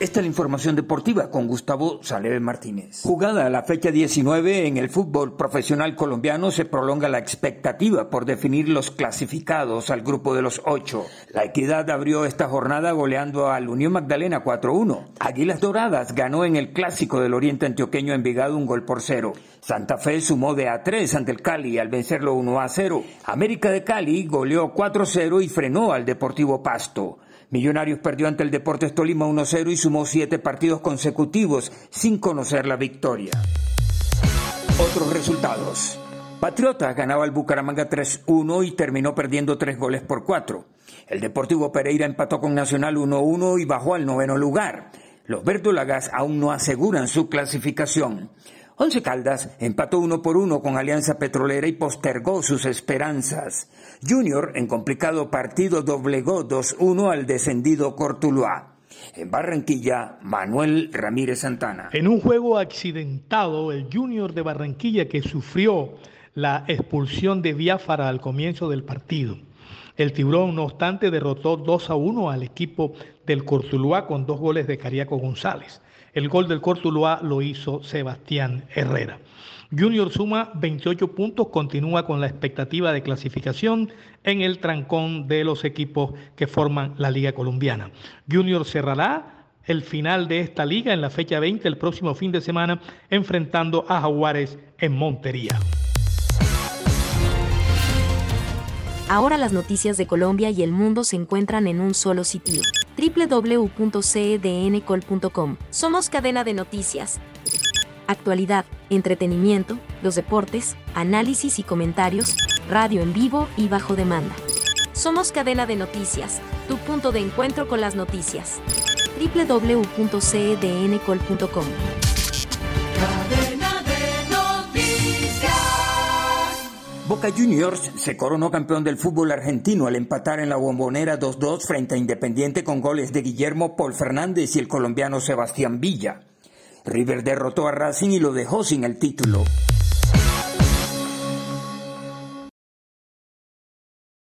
Esta es la información deportiva con Gustavo Saleve Martínez. Jugada a la fecha 19 en el fútbol profesional colombiano se prolonga la expectativa por definir los clasificados al grupo de los ocho. La Equidad abrió esta jornada goleando al Unión Magdalena 4-1. Águilas Doradas ganó en el clásico del Oriente Antioqueño Envigado un gol por cero. Santa Fe sumó de a 3 ante el Cali al vencerlo 1 a 0. América de Cali goleó 4-0 y frenó al Deportivo Pasto. Millonarios perdió ante el Deportes Tolima 1-0 y sumó siete partidos consecutivos sin conocer la victoria. Otros resultados. Patriotas ganaba al Bucaramanga 3-1 y terminó perdiendo tres goles por cuatro. El Deportivo Pereira empató con Nacional 1-1 y bajó al noveno lugar. Los verdolagas aún no aseguran su clasificación. Once Caldas empató uno por uno con Alianza Petrolera y postergó sus esperanzas. Junior, en complicado partido, doblegó 2-1 al descendido Cortuluá. En Barranquilla, Manuel Ramírez Santana. En un juego accidentado, el Junior de Barranquilla que sufrió la expulsión de Biafara al comienzo del partido. El Tiburón, no obstante, derrotó 2 a 1 al equipo del Cortuluá con dos goles de Cariaco González. El gol del Cortuluá lo hizo Sebastián Herrera. Junior suma 28 puntos, continúa con la expectativa de clasificación en el trancón de los equipos que forman la Liga Colombiana. Junior cerrará el final de esta liga en la fecha 20 el próximo fin de semana enfrentando a Jaguares en Montería. Ahora las noticias de Colombia y el mundo se encuentran en un solo sitio www.cdncol.com. Somos cadena de noticias. Actualidad, entretenimiento, los deportes, análisis y comentarios, radio en vivo y bajo demanda. Somos cadena de noticias, tu punto de encuentro con las noticias. www.cdncol.com. Boca Juniors se coronó campeón del fútbol argentino al empatar en la bombonera 2-2 frente a Independiente con goles de Guillermo Paul Fernández y el colombiano Sebastián Villa. River derrotó a Racing y lo dejó sin el título.